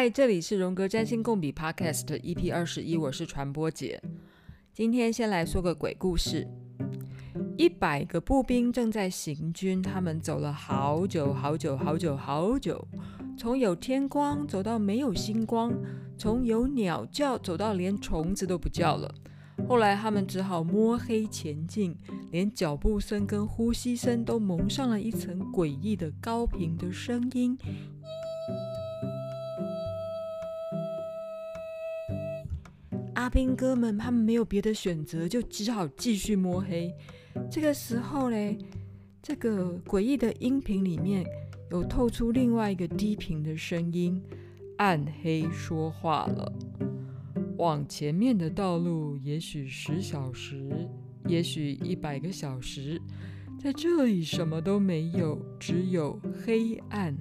嗨，这里是荣格占星共笔 Podcast EP 二十一，我是传播姐。今天先来说个鬼故事。一百个步兵正在行军，他们走了好久好久好久好久，从有天光走到没有星光，从有鸟叫走到连虫子都不叫了。后来他们只好摸黑前进，连脚步声跟呼吸声都蒙上了一层诡异的高频的声音。阿兵哥们，他们没有别的选择，就只好继续摸黑。这个时候嘞，这个诡异的音频里面有透出另外一个低频的声音，暗黑说话了：往前面的道路，也许十小时，也许一百个小时，在这里什么都没有，只有黑暗。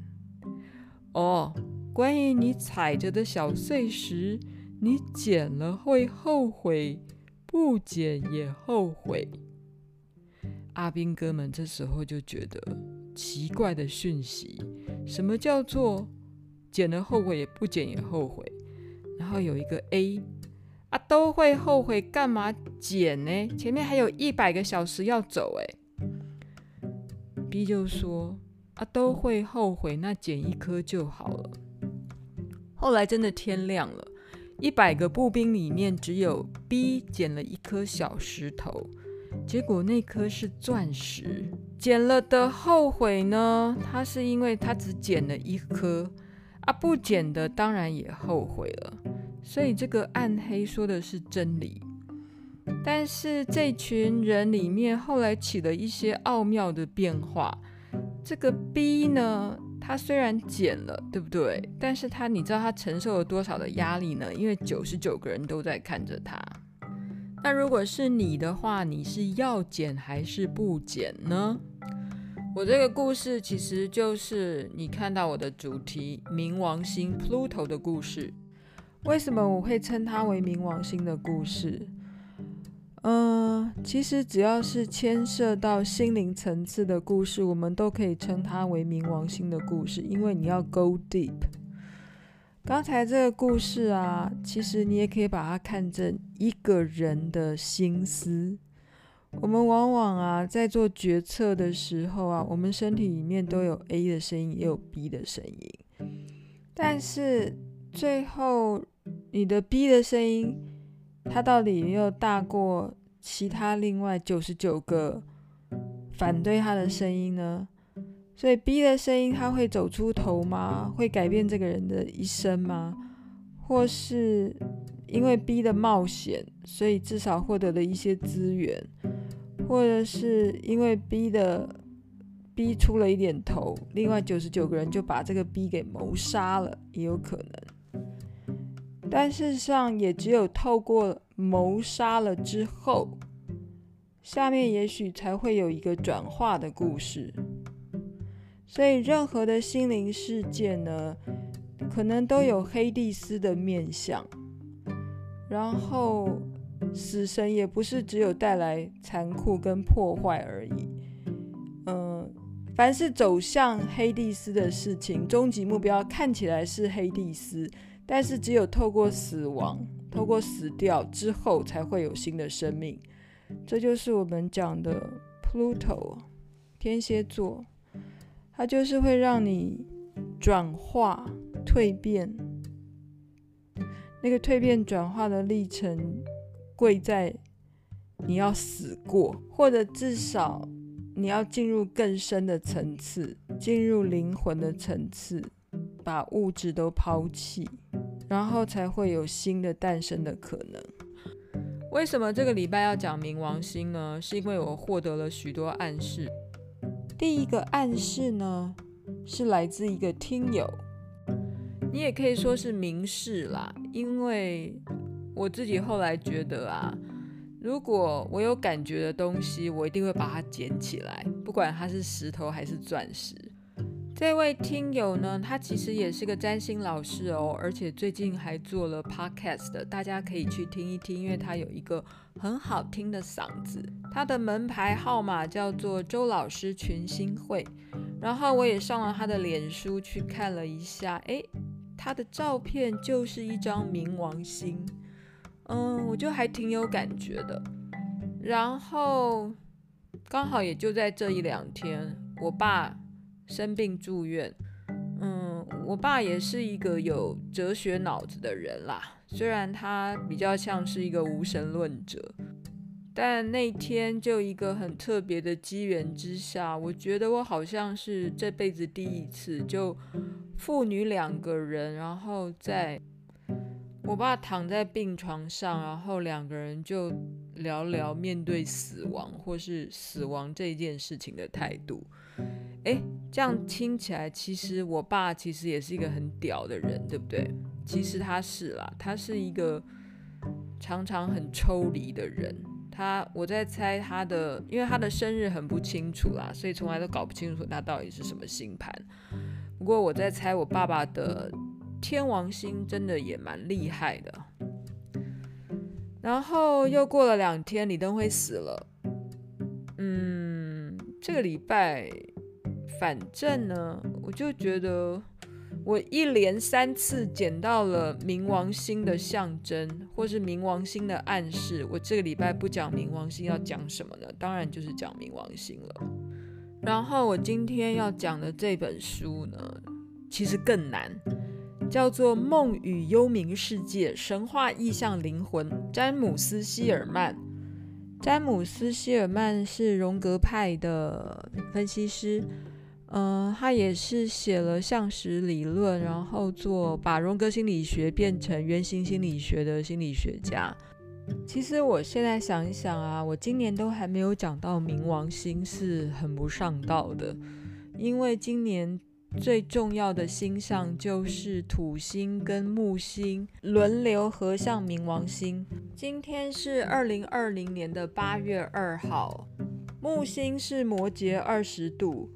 哦，关于你踩着的小碎石。你捡了会后悔，不捡也后悔。阿兵哥们这时候就觉得奇怪的讯息：什么叫做捡了后悔，也不捡也后悔？然后有一个 A 啊，都会后悔，干嘛捡呢？前面还有一百个小时要走哎。B 就说啊，都会后悔，那捡一颗就好了。后来真的天亮了。一百个步兵里面，只有 B 捡了一颗小石头，结果那颗是钻石。捡了的后悔呢？他是因为他只捡了一颗，啊，不捡的当然也后悔了。所以这个暗黑说的是真理。但是这群人里面后来起了一些奥妙的变化。这个 B 呢？他虽然减了，对不对？但是他，你知道他承受了多少的压力呢？因为九十九个人都在看着他。那如果是你的话，你是要减还是不减呢？我这个故事其实就是你看到我的主题——冥王星 Pluto 的故事。为什么我会称它为冥王星的故事？嗯、其实只要是牵涉到心灵层次的故事，我们都可以称它为冥王星的故事，因为你要 go deep。刚才这个故事啊，其实你也可以把它看成一个人的心思。我们往往啊，在做决策的时候啊，我们身体里面都有 A 的声音，也有 B 的声音，但是最后你的 B 的声音。他到底有没有大过其他另外九十九个反对他的声音呢？所以 B 的声音他会走出头吗？会改变这个人的一生吗？或是因为 B 的冒险，所以至少获得了一些资源？或者是因为 B 的 B 出了一点头，另外九十九个人就把这个 B 给谋杀了，也有可能。但事实上，也只有透过谋杀了之后，下面也许才会有一个转化的故事。所以，任何的心灵事件呢，可能都有黑帝斯的面相。然后，死神也不是只有带来残酷跟破坏而已。嗯，凡是走向黑帝斯的事情，终极目标看起来是黑帝斯。但是只有透过死亡，透过死掉之后，才会有新的生命。这就是我们讲的 Pluto，天蝎座，它就是会让你转化、蜕变。那个蜕变转化的历程，贵在你要死过，或者至少你要进入更深的层次，进入灵魂的层次，把物质都抛弃。然后才会有新的诞生的可能。为什么这个礼拜要讲冥王星呢？是因为我获得了许多暗示。第一个暗示呢，是来自一个听友，你也可以说是明示啦。因为我自己后来觉得啊，如果我有感觉的东西，我一定会把它捡起来，不管它是石头还是钻石。这位听友呢，他其实也是个占星老师哦，而且最近还做了 podcast，大家可以去听一听，因为他有一个很好听的嗓子。他的门牌号码叫做周老师群星会，然后我也上了他的脸书去看了一下，诶，他的照片就是一张冥王星，嗯，我就还挺有感觉的。然后刚好也就在这一两天，我爸生病住院。嗯，我爸也是一个有哲学脑子的人啦，虽然他比较像是一个无神论者。但那天就一个很特别的机缘之下，我觉得我好像是这辈子第一次，就父女两个人，然后在我爸躺在病床上，然后两个人就聊聊面对死亡或是死亡这件事情的态度。诶，这样听起来，其实我爸其实也是一个很屌的人，对不对？其实他是啦，他是一个常常很抽离的人。他，我在猜他的，因为他的生日很不清楚啦，所以从来都搞不清楚他到底是什么星盘。不过我在猜，我爸爸的天王星真的也蛮厉害的。然后又过了两天，李登辉死了。嗯，这个礼拜，反正呢，我就觉得。我一连三次捡到了冥王星的象征，或是冥王星的暗示。我这个礼拜不讲冥王星，要讲什么呢？当然就是讲冥王星了。然后我今天要讲的这本书呢，其实更难，叫做《梦与幽冥世界：神话意象灵魂》，詹姆斯·希尔曼。詹姆斯·希尔曼是荣格派的分析师。嗯、呃，他也是写了象实理论，然后做把荣格心理学变成原型心理学的心理学家。其实我现在想一想啊，我今年都还没有讲到冥王星，是很不上道的，因为今年最重要的星象就是土星跟木星轮流合向冥王星。今天是二零二零年的八月二号，木星是摩羯二十度。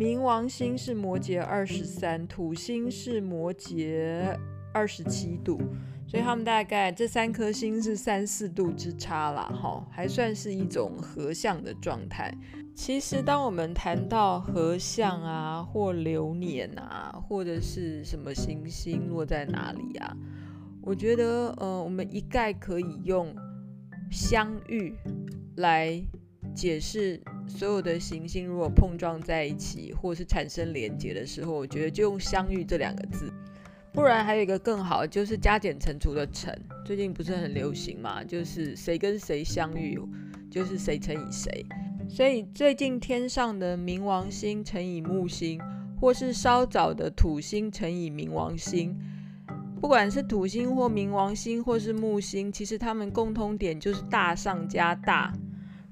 冥王星是摩羯二十三，土星是摩羯二十七度，所以他们大概这三颗星是三四度之差啦，哈，还算是一种合相的状态。其实，当我们谈到合相啊，或流年啊，或者是什么行星落在哪里啊，我觉得，呃，我们一概可以用相遇来解释。所有的行星如果碰撞在一起，或是产生连结的时候，我觉得就用“相遇”这两个字。不然还有一个更好，就是加减乘除的“乘”。最近不是很流行嘛？就是谁跟谁相遇，就是谁乘以谁。所以最近天上的冥王星乘以木星，或是稍早的土星乘以冥王星，不管是土星或冥王星，或是木星，其实它们共通点就是大上加大。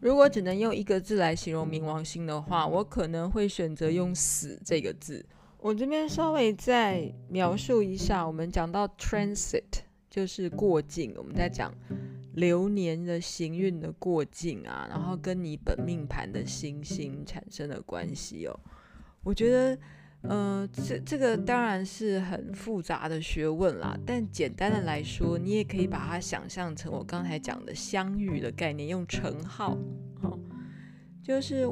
如果只能用一个字来形容冥王星的话，我可能会选择用“死”这个字。我这边稍微再描述一下，我们讲到 transit 就是过境，我们在讲流年的行运的过境啊，然后跟你本命盘的星星产生的关系哦。我觉得。嗯、这这个当然是很复杂的学问啦，但简单的来说，你也可以把它想象成我刚才讲的相遇的概念，用乘号，哦，就是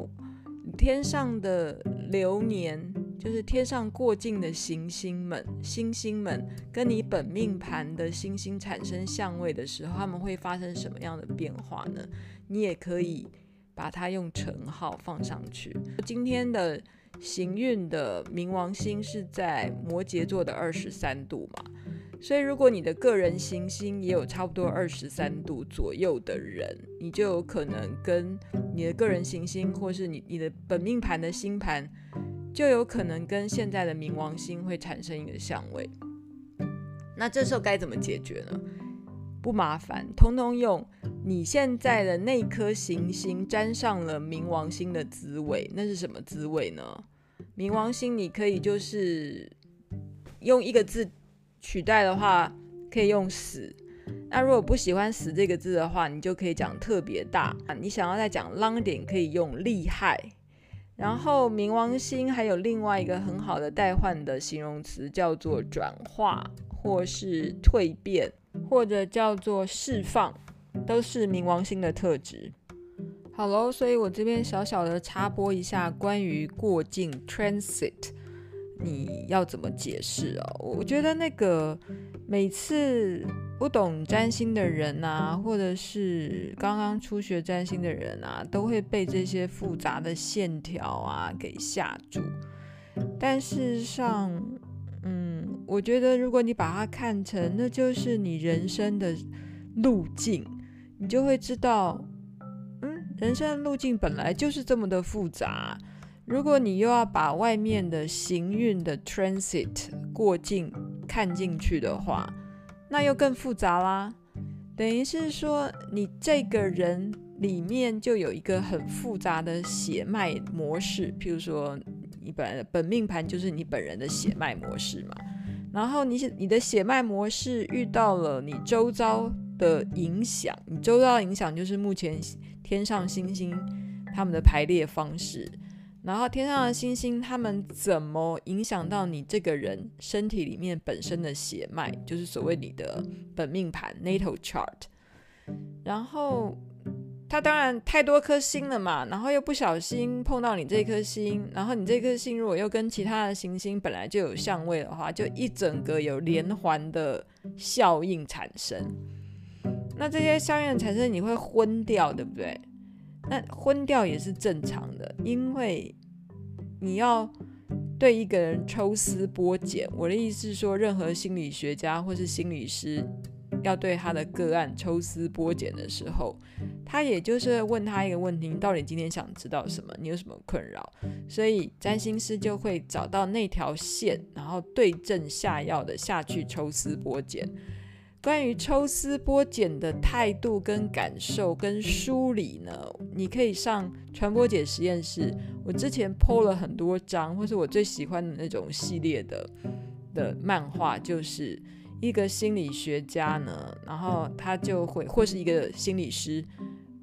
天上的流年，就是天上过境的行星们，星星们跟你本命盘的星星产生相位的时候，他们会发生什么样的变化呢？你也可以把它用乘号放上去。今天的。行运的冥王星是在摩羯座的二十三度嘛，所以如果你的个人行星也有差不多二十三度左右的人，你就有可能跟你的个人行星，或是你你的本命盘的星盘，就有可能跟现在的冥王星会产生一个相位。那这时候该怎么解决呢？不麻烦，通通用你现在的那颗行星沾上了冥王星的滋味，那是什么滋味呢？冥王星你可以就是用一个字取代的话，可以用死。那如果不喜欢死这个字的话，你就可以讲特别大。你想要再讲浪点，可以用厉害。然后冥王星还有另外一个很好的代换的形容词，叫做转化或是蜕变。或者叫做释放，都是冥王星的特质。好喽，所以我这边小小的插播一下关于过境 transit。你要怎么解释哦？我觉得那个每次不懂占星的人啊，或者是刚刚初学占星的人啊，都会被这些复杂的线条啊给吓住。但事实上，我觉得如果你把它看成那就是你人生的路径，你就会知道，嗯，人生的路径本来就是这么的复杂。如果你又要把外面的行运的 transit 过境看进去的话，那又更复杂啦。等于是说，你这个人里面就有一个很复杂的血脉模式。譬如说，你本来的本命盘就是你本人的血脉模式嘛。然后你你的血脉模式遇到了你周遭的影响，你周遭的影响就是目前天上星星他们的排列方式。然后天上的星星，他们怎么影响到你这个人身体里面本身的血脉，就是所谓你的本命盘 （natal chart）。然后它当然太多颗星了嘛，然后又不小心碰到你这颗星，然后你这颗星如果又跟其他的行星本来就有相位的话，就一整个有连环的效应产生。那这些效应产生，你会昏掉，对不对？那昏掉也是正常的，因为你要对一个人抽丝剥茧。我的意思是说，任何心理学家或是心理师要对他的个案抽丝剥茧的时候，他也就是问他一个问题：你到底今天想知道什么？你有什么困扰？所以占星师就会找到那条线，然后对症下药的下去抽丝剥茧。关于抽丝剥茧的态度跟感受跟梳理呢，你可以上传播姐实验室。我之前剖了很多张，或是我最喜欢的那种系列的的漫画，就是一个心理学家呢，然后他就会或是一个心理师，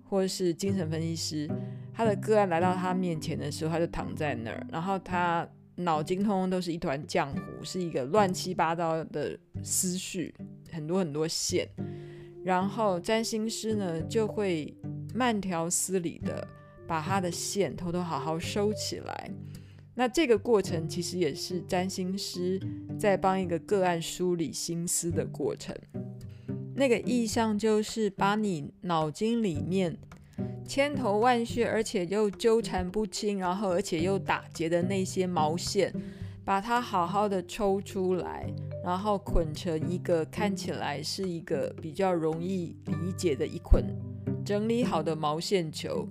或是精神分析师，他的个案来到他面前的时候，他就躺在那儿，然后他脑筋通通都是一团浆糊，是一个乱七八糟的思绪。很多很多线，然后占星师呢就会慢条斯理的把他的线偷偷好好收起来。那这个过程其实也是占星师在帮一个个案梳理心思的过程。那个意象就是把你脑筋里面千头万绪，而且又纠缠不清，然后而且又打结的那些毛线。把它好好的抽出来，然后捆成一个看起来是一个比较容易理解的一捆整理好的毛线球。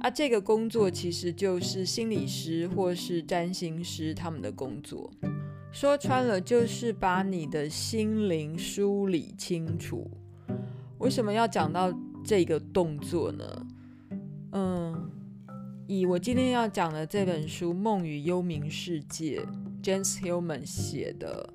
啊，这个工作其实就是心理师或是占星师他们的工作。说穿了，就是把你的心灵梳理清楚。为什么要讲到这个动作呢？嗯，以我今天要讲的这本书《梦与幽冥世界》。，James Hillman 写的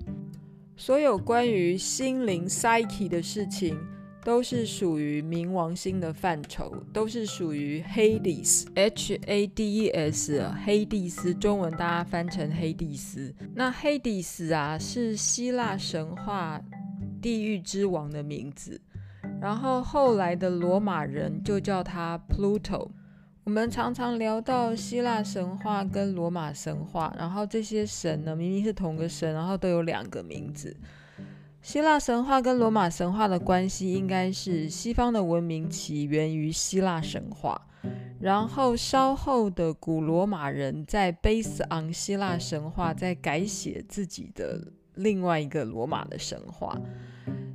所有关于心灵 psyche 的事情，都是属于冥王星的范畴，都是属于 Hades，H A D E S，黑帝斯，中文大家翻成黑帝斯。那 Hades 啊，是希腊神话地狱之王的名字，然后后来的罗马人就叫他 Pluto。我们常常聊到希腊神话跟罗马神话，然后这些神呢，明明是同个神，然后都有两个名字。希腊神话跟罗马神话的关系应该是西方的文明起源于希腊神话，然后稍后的古罗马人在 base on 希腊神话，在改写自己的另外一个罗马的神话。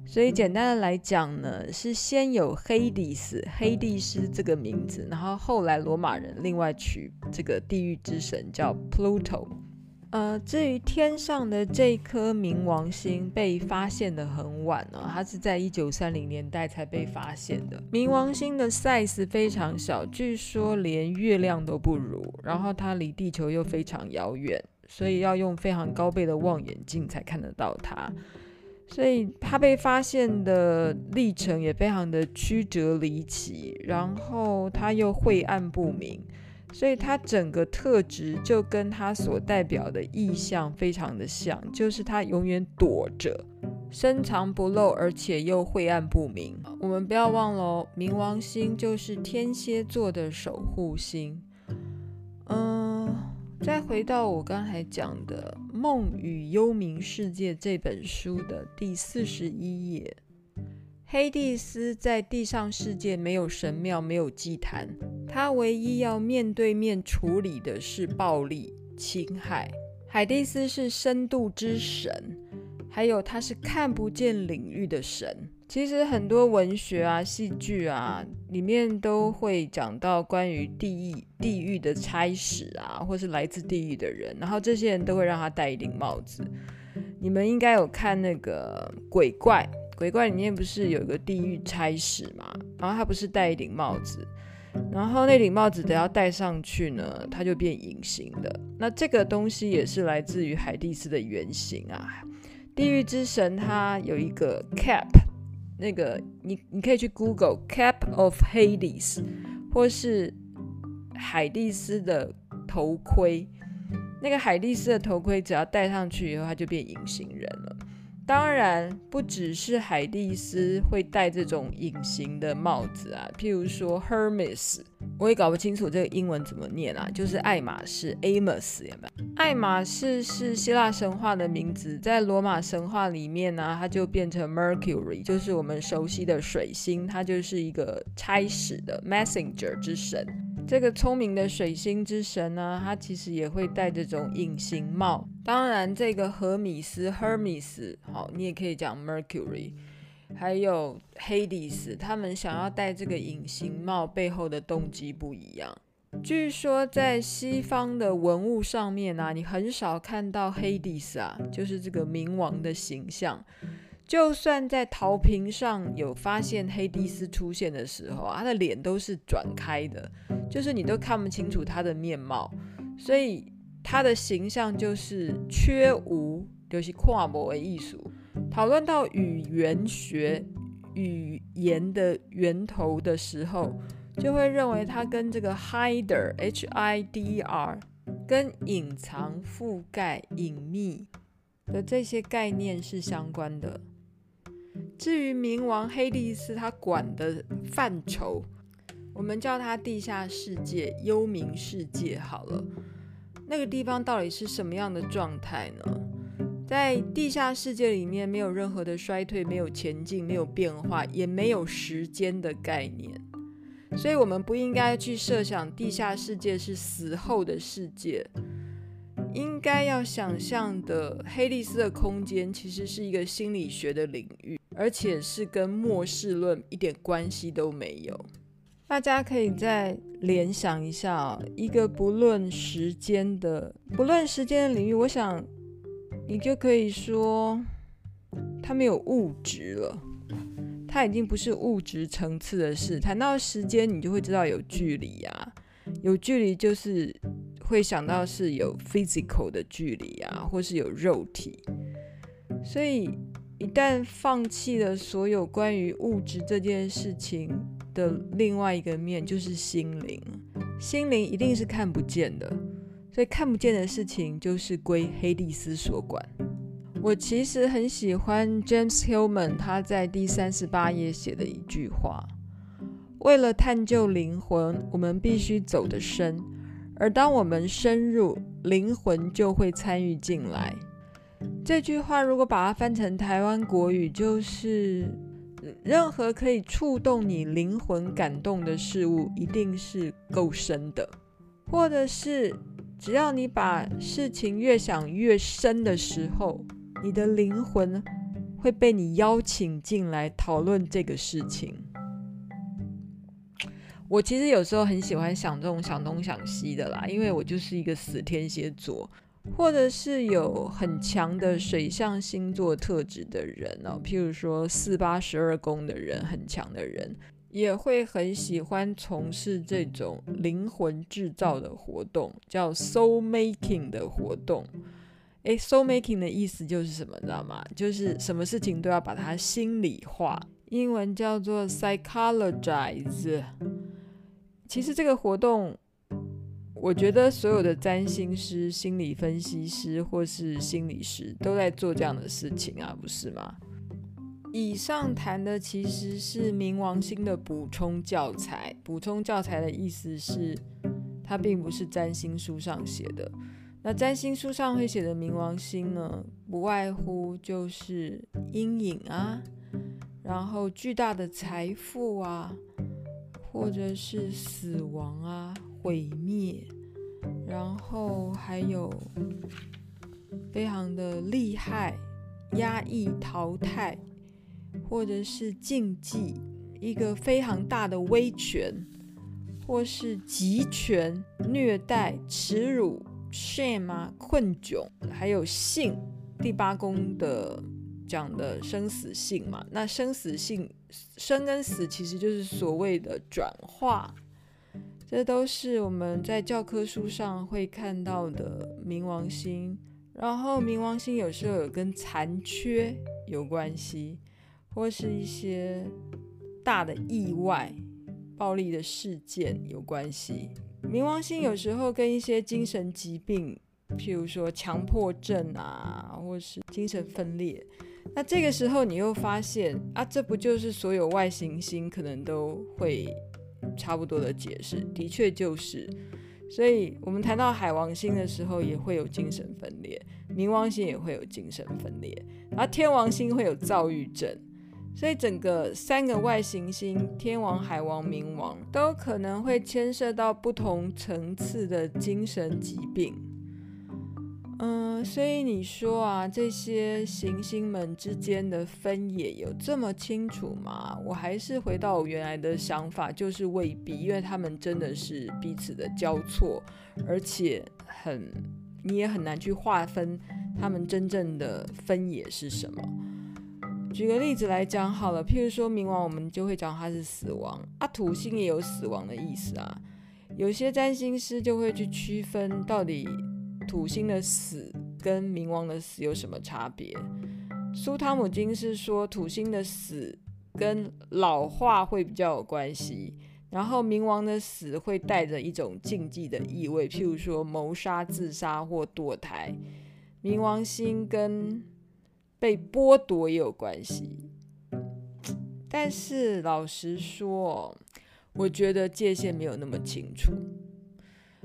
所以简单的来讲呢，是先有黑帝斯、黑帝斯这个名字，然后后来罗马人另外取这个地狱之神叫 Pluto。呃，至于天上的这颗冥王星被发现的很晚呢，它是在一九三零年代才被发现的。冥王星的 size 非常小，据说连月亮都不如，然后它离地球又非常遥远，所以要用非常高倍的望远镜才看得到它。所以它被发现的历程也非常的曲折离奇，然后它又晦暗不明，所以它整个特质就跟它所代表的意象非常的像，就是它永远躲着，深藏不露，而且又晦暗不明。我们不要忘了哦，冥王星就是天蝎座的守护星。嗯，再回到我刚才讲的《梦与幽冥世界》这本书的第四十一页，黑帝斯在地上世界没有神庙，没有祭坛，他唯一要面对面处理的是暴力侵害。海蒂斯是深度之神，还有他是看不见领域的神。其实很多文学啊、戏剧啊里面都会讲到关于地狱、地狱的差使啊，或是来自地狱的人，然后这些人都会让他戴一顶帽子。你们应该有看那个鬼怪，鬼怪里面不是有一个地狱差使吗？然后他不是戴一顶帽子，然后那顶帽子等要戴上去呢，他就变隐形的。那这个东西也是来自于海蒂斯的原型啊。地狱之神他有一个 cap。那个，你你可以去 Google Cap of Hades，或是海蒂斯的头盔。那个海蒂斯的头盔，只要戴上去以后，他就变隐形人了。当然，不只是海蒂斯会戴这种隐形的帽子啊，譬如说 Hermes，我也搞不清楚这个英文怎么念啊，就是爱马仕 Amos 有没有？爱马仕是希腊神话的名字，在罗马神话里面呢、它就变成 Mercury，就是我们熟悉的水星，它就是一个差使的 Messenger 之神。这个聪明的水星之神呢，他其实也会戴这种隐形帽。当然，这个荷米斯 （Hermes） 好，你也可以讲 Mercury，还有 Hades，他们想要戴这个隐形帽背后的动机不一样。据说在西方的文物上面啊，你很少看到 Hades 啊，就是这个冥王的形象。就算在陶瓶上有发现黑迪斯出现的时候啊，他的脸都是转开的，就是你都看不清楚他的面貌，所以他的形象就是缺无，就是跨模的艺术。讨论到语言学、语言的源头的时候，就会认为它跟这个 hider（H-I-D-E-R） 跟隐藏、覆盖、隐秘的这些概念是相关的。至于冥王黑帝斯，他管的范畴，我们叫它地下世界、幽冥世界好了。那个地方到底是什么样的状态呢？在地下世界里面，没有任何的衰退，没有前进，没有变化，也没有时间的概念。所以，我们不应该去设想地下世界是死后的世界。应该要想象的黑利斯的空间，其实是一个心理学的领域。而且是跟末世论一点关系都没有。大家可以再联想一下哦，一个不论时间的、不论时间的领域，我想你就可以说，它没有物质了，它已经不是物质层次的事。谈到时间，你就会知道有距离啊，有距离就是会想到是有 physical 的距离啊，或是有肉体，所以。一旦放弃了所有关于物质这件事情的另外一个面，就是心灵。心灵一定是看不见的，所以看不见的事情就是归黑蒂斯所管。我其实很喜欢 James Hillman 他在第三十八页写的一句话：为了探究灵魂，我们必须走得深，而当我们深入，灵魂就会参与进来。这句话如果把它翻成台湾国语，就是任何可以触动你灵魂感动的事物，一定是够深的；或者是只要你把事情越想越深的时候，你的灵魂会被你邀请进来讨论这个事情。我其实有时候很喜欢想这种想东想西的啦，因为我就是一个死天蝎座。或者是有很强的水象星座特质的人哦，譬如说四八十二宫的人，很强的人，也会很喜欢从事这种灵魂制造的活动，叫 soul making 的活动。诶，soul making 的意思就是什么，你知道吗？就是什么事情都要把它心理化，英文叫做 psychologize。其实这个活动。我觉得所有的占星师、心理分析师或是心理师都在做这样的事情啊，不是吗？以上谈的其实是冥王星的补充教材。补充教材的意思是，它并不是占星书上写的。那占星书上会写的冥王星呢，不外乎就是阴影啊，然后巨大的财富啊，或者是死亡啊、毁灭，然后还有非常的厉害、压抑、淘汰，或者是禁忌，一个非常大的威权，或是集权、虐待、耻辱。shame 啊，困窘，还有性，第八宫的讲的生死性嘛，那生死性，生跟死其实就是所谓的转化，这都是我们在教科书上会看到的冥王星。然后冥王星有时候有跟残缺有关系，或是一些大的意外、暴力的事件有关系。冥王星有时候跟一些精神疾病，譬如说强迫症啊，或是精神分裂。那这个时候你又发现啊，这不就是所有外行星可能都会差不多的解释？的确就是。所以我们谈到海王星的时候，也会有精神分裂；冥王星也会有精神分裂，而天王星会有躁郁症。所以整个三个外行星天王、海王、冥王都可能会牵涉到不同层次的精神疾病。嗯，所以你说啊，这些行星们之间的分野有这么清楚吗？我还是回到我原来的想法，就是未必，因为他们真的是彼此的交错，而且很你也很难去划分他们真正的分野是什么。举个例子来讲好了，譬如说冥王，我们就会讲它是死亡啊。土星也有死亡的意思啊。有些占星师就会去区分到底土星的死跟冥王的死有什么差别。苏汤姆金是说土星的死跟老化会比较有关系，然后冥王的死会带着一种禁忌的意味，譬如说谋杀、自杀或堕胎。冥王星跟被剥夺也有关系，但是老实说，我觉得界限没有那么清楚。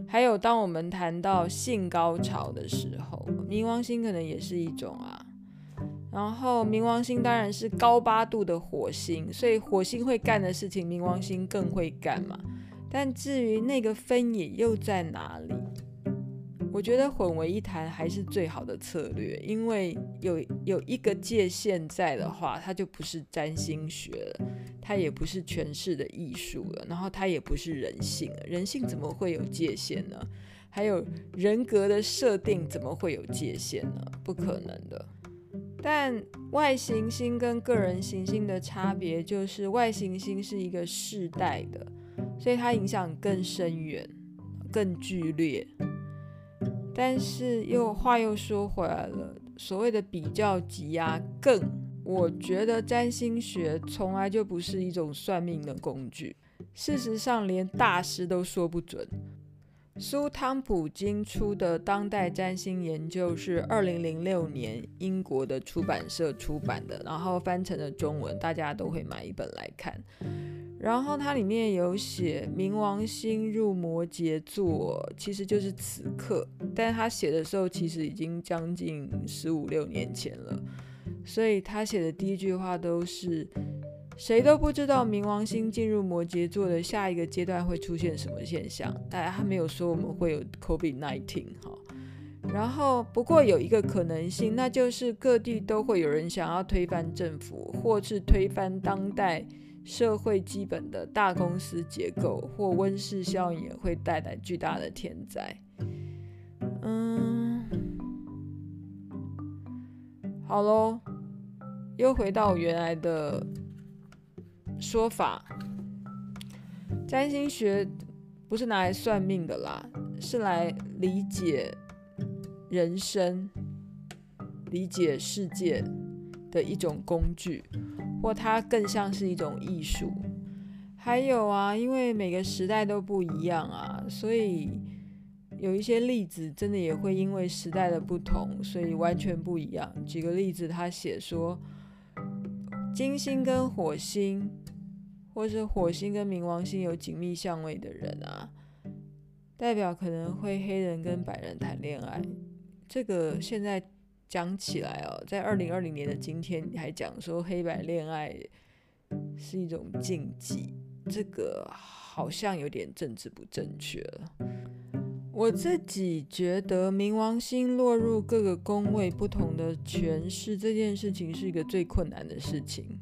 还有，当我们谈到性高潮的时候，冥王星可能也是一种啊。然后，冥王星当然是高八度的火星，所以火星会干的事情，冥王星更会干嘛。但至于那个分野又在哪里？我觉得混为一谈还是最好的策略，因为有有一个界限在的话，它就不是占星学了，它也不是诠释的艺术了，然后它也不是人性了。人性怎么会有界限呢？还有人格的设定怎么会有界限呢？不可能的。但外行星跟个人行星的差别就是，外行星是一个世代的，所以它影响更深远、更剧烈。但是又话又说回来了，所谓的比较级啊，更我觉得占星学从来就不是一种算命的工具。事实上，连大师都说不准。苏汤普金出的《当代占星研究》是二零零六年英国的出版社出版的，然后翻成了中文，大家都会买一本来看。然后它里面有写冥王星入摩羯座，其实就是此刻。但他写的时候，其实已经将近十五六年前了。所以他写的第一句话都是：谁都不知道冥王星进入摩羯座的下一个阶段会出现什么现象。但他没有说我们会有 COVID-19 哈。然后不过有一个可能性，那就是各地都会有人想要推翻政府，或是推翻当代。社会基本的大公司结构或温室效应也会带来巨大的天灾。嗯，好喽，又回到原来的说法，占星学不是拿来算命的啦，是来理解人生、理解世界的一种工具。或它更像是一种艺术，还有啊，因为每个时代都不一样啊，所以有一些例子真的也会因为时代的不同，所以完全不一样。举个例子，他写说，金星跟火星，或是火星跟冥王星有紧密相位的人啊，代表可能会黑人跟白人谈恋爱。这个现在讲起来哦，在二零二零年的今天，你还讲说黑白恋爱是一种禁忌，这个好像有点政治不正确了。我自己觉得冥王星落入各个宫位不同的诠释这件事情是一个最困难的事情，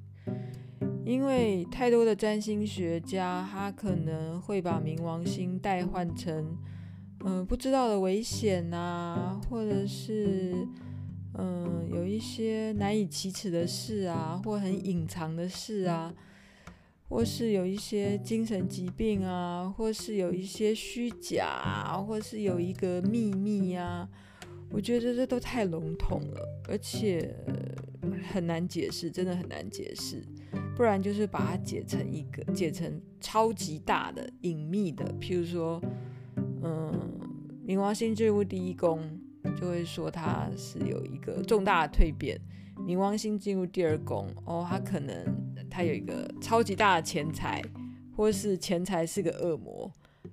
因为太多的占星学家他可能会把冥王星代换成，嗯、不知道的危险啊，或者是嗯、有一些难以启齿的事啊，或很隐藏的事啊。或是有一些精神疾病啊，或是有一些虚假，或是有一个秘密呀，我觉得这都太笼统了，而且很难解释，真的很难解释。不然就是把它解成一个，解成超级大的隐秘的，譬如说，嗯，冥王星进入第一宫，就会说他是有一个重大的蜕变。冥王星进入第二宫，哦，他可能他有一个超级大的钱财，或是钱财是个恶魔。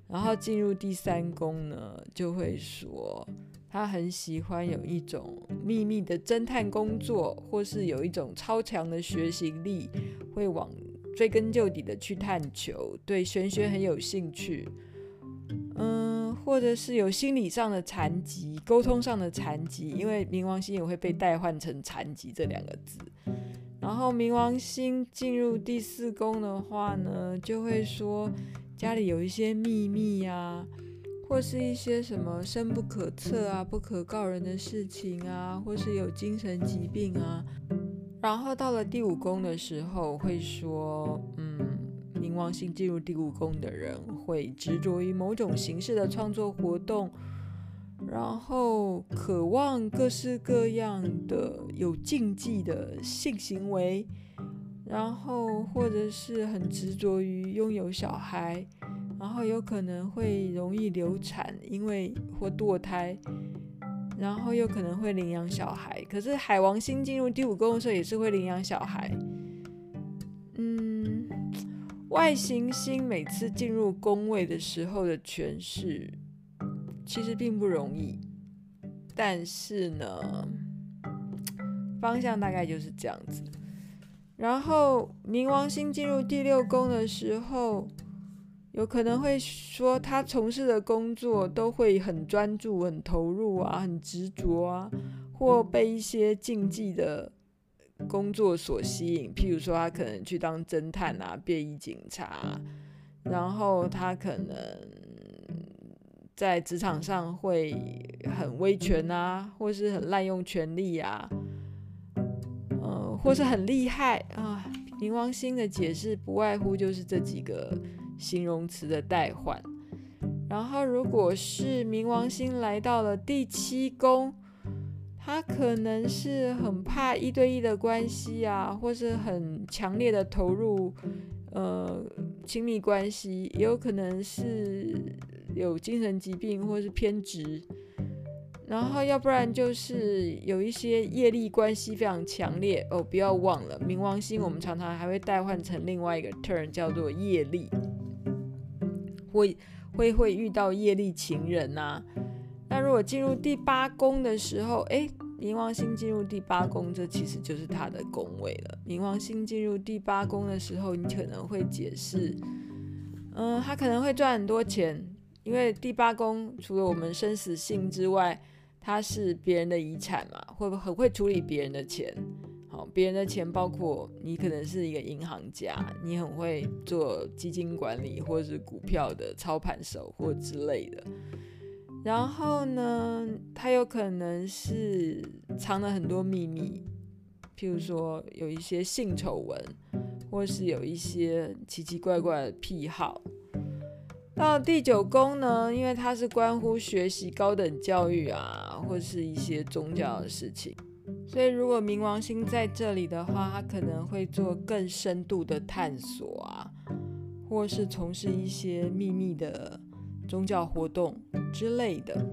然后进入第三宫呢，就会说他很喜欢有一种秘密的侦探工作，或是有一种超强的学习力，会往追根究底的去探求，对玄学很有兴趣。嗯，或者是有心理上的残疾、沟通上的残疾，因为冥王星也会被代换成残疾这两个字。然后冥王星进入第四宫的话呢，就会说家里有一些秘密啊，或是一些什么深不可测啊、不可告人的事情啊，或是有精神疾病啊。然后到了第五宫的时候，会说，嗯。王星进入第五宫的人会执着于某种形式的创作活动，然后渴望各式各样的有禁忌的性行为，然后或者是很执着于拥有小孩，然后有可能会容易流产，因为或堕胎，然后又可能会领养小孩。可是海王星进入第五宫的时候也是会领养小孩。嗯外行星每次进入宫位的时候的诠释，其实并不容易，但是呢，方向大概就是这样子。然后冥王星进入第六宫的时候，有可能会说他从事的工作都会很专注、很投入啊，很执着啊，或被一些禁忌的。工作所吸引，譬如说他可能去当侦探啊、便衣警察，然后他可能在职场上会很威权啊，或是很滥用权力啊，呃，或是很厉害啊。冥王星的解释不外乎就是这几个形容词的代换。然后，如果是冥王星来到了第七宫。他可能是很怕一对一的关系啊，或是很强烈的投入，呃，亲密关系，也有可能是有精神疾病或是偏执，然后要不然就是有一些业力关系非常强烈哦。不要忘了，冥王星我们常常还会代换成另外一个 term 叫做业力，会会会遇到业力情人呐、啊。那如果进入第八宫的时候，诶，冥王星进入第八宫，这其实就是他的宫位了。冥王星进入第八宫的时候，你可能会解释，嗯，他可能会赚很多钱，因为第八宫除了我们生死性之外，它是别人的遗产嘛，会很会处理别人的钱？好，别人的钱包括你可能是一个银行家，你很会做基金管理或者是股票的操盘手或之类的。然后呢，他有可能是藏了很多秘密，譬如说有一些性丑闻，或是有一些奇奇怪怪的癖好。到第九宫呢，因为它是关乎学习高等教育啊，或是一些宗教的事情，所以如果冥王星在这里的话，他可能会做更深度的探索啊，或是从事一些秘密的。宗教活动之类的。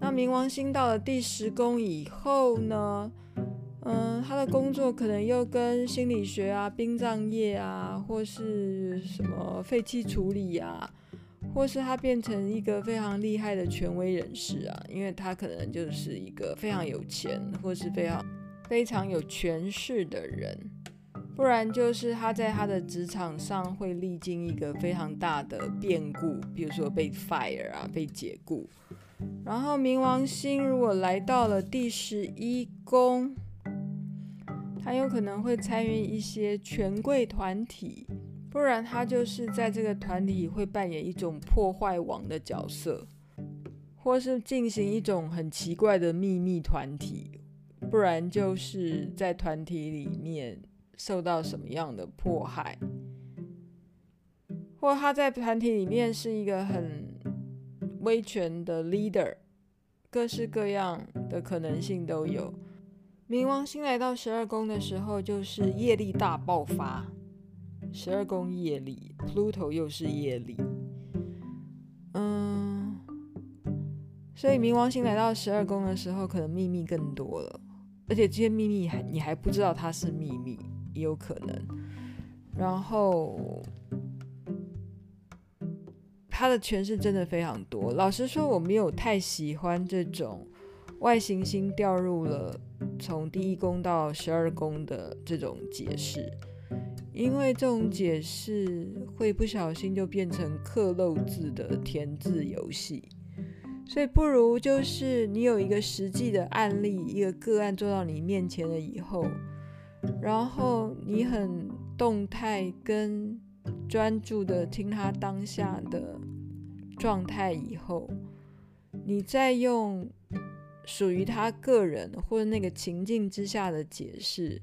那冥王星到了第十宫以后呢，嗯，他的工作可能又跟心理学啊、殡葬业啊，或是什么废弃处理啊，或是他变成一个非常厉害的权威人士啊，因为他可能就是一个非常有钱或是非常非常有权势的人，不然就是他在他的职场上会历经一个非常大的变故，比如说被 fire 啊，被解雇。然后冥王星如果来到了第十一宫，他有可能会参与一些权贵团体。不然他就是在这个团体会扮演一种破坏王的角色，或是进行一种很奇怪的秘密团体，不然就是在团体里面受到什么样的迫害，或他在团体里面是一个很威权的 leader，各式各样的可能性都有。冥王星来到十二宫的时候，就是业力大爆发。十二宫业力，Pluto 又是业力，嗯，所以冥王星来到十二宫的时候，可能秘密更多了，而且这些秘密还你还不知道它是秘密，也有可能。然后，他的诠释真的非常多。老实说，我没有太喜欢这种外行星掉入了从第一宫到十二宫的这种解释。因为这种解释会不小心就变成刻漏字的填字游戏，所以不如就是你有一个实际的案例，一个个案做到你面前了以后，然后你很动态跟专注的听他当下的状态以后，你再用属于他个人或者那个情境之下的解释。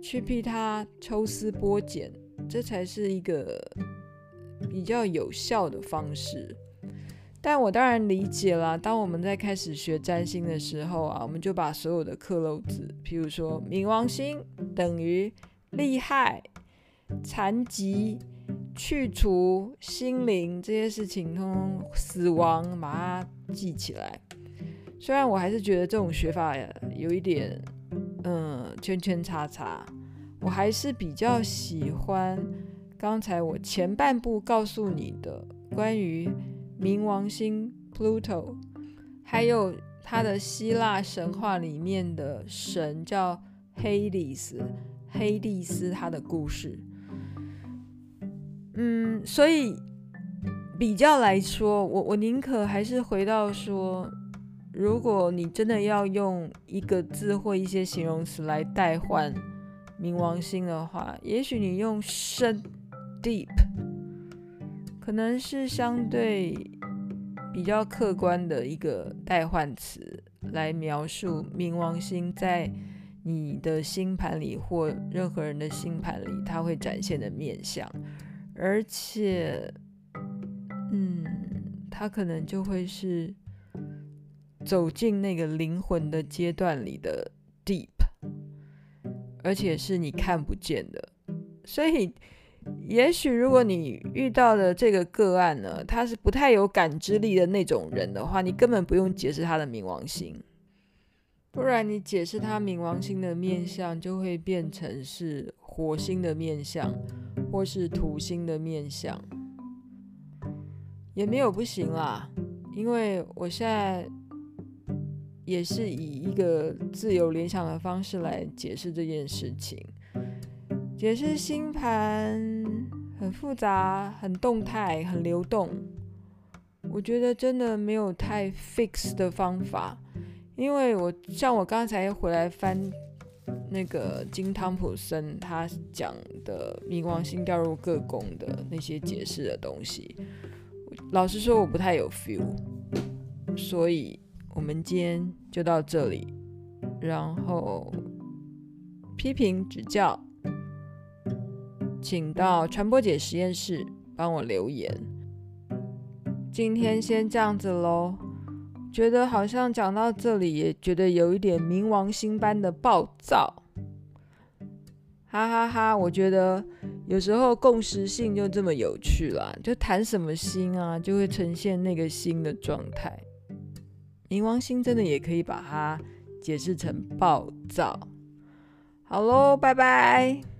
去替他抽丝剥茧，这才是一个比较有效的方式。但我当然理解了，当我们在开始学占星的时候啊，我们就把所有的克漏字，譬如说冥王星等于厉害、残疾、去除、心灵这些事情，通通死亡，把它记起来。虽然我还是觉得这种学法有一点。嗯，圈圈叉叉，我还是比较喜欢刚才我前半部告诉你的关于冥王星 Pluto，还有他的希腊神话里面的神叫黑利斯，黑利斯他的故事。嗯，所以比较来说，我我宁可还是回到说。如果你真的要用一个字或一些形容词来代换冥王星的话，也许你用深 （deep） 可能是相对比较客观的一个代换词来描述冥王星在你的星盘里或任何人的星盘里，它会展现的面相，而且，嗯，它可能就会是。走进那个灵魂的阶段里的 deep，而且是你看不见的。所以，也许如果你遇到的这个个案呢，他是不太有感知力的那种人的话，你根本不用解释他的冥王星，不然你解释他冥王星的面相，就会变成是火星的面相，或是土星的面相，也没有不行啦，因为我现在。也是以一个自由联想的方式来解释这件事情。解释星盘很复杂、很动态、很流动。我觉得真的没有太 fix 的方法，因为我像我刚才回来翻那个金汤普森他讲的冥王星掉入各宫的那些解释的东西，老实说我不太有 feel，所以。我们今天就到这里，然后批评指教，请到传播姐实验室帮我留言。今天先这样子喽，觉得好像讲到这里也觉得有一点冥王星般的暴躁，哈哈哈！我觉得有时候共识性就这么有趣啦，就谈什么星啊，就会呈现那个星的状态。冥王星真的也可以把它解释成暴躁。好喽，拜拜。